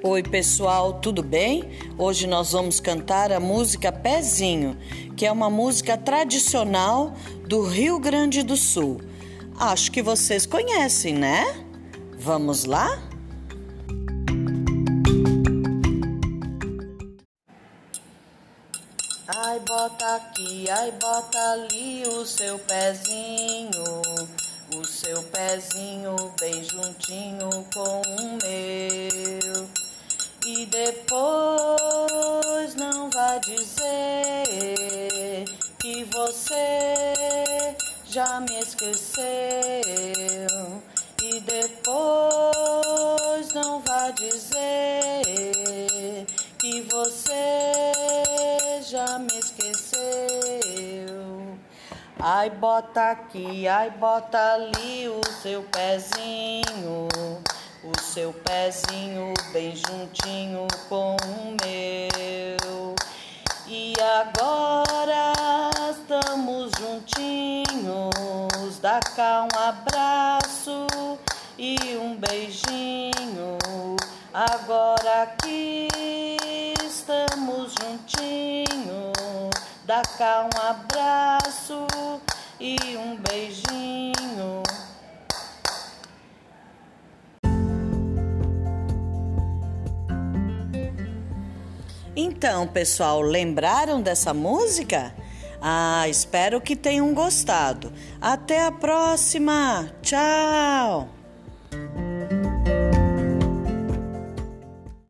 Oi, pessoal, tudo bem? Hoje nós vamos cantar a música Pezinho, que é uma música tradicional do Rio Grande do Sul. Acho que vocês conhecem, né? Vamos lá? Ai, bota aqui, ai, bota ali o seu pezinho, o seu pezinho bem juntinho com o meu. Depois não vai dizer que você já me esqueceu. E depois não vai dizer que você já me esqueceu. Ai, bota aqui, ai, bota ali o seu pezinho, seu pezinho bem juntinho com o meu. E agora estamos juntinhos, dá cá um abraço e um beijinho. Agora aqui estamos juntinhos, dá cá um abraço e um beijinho. Então, pessoal, lembraram dessa música? Ah, espero que tenham gostado. Até a próxima! Tchau!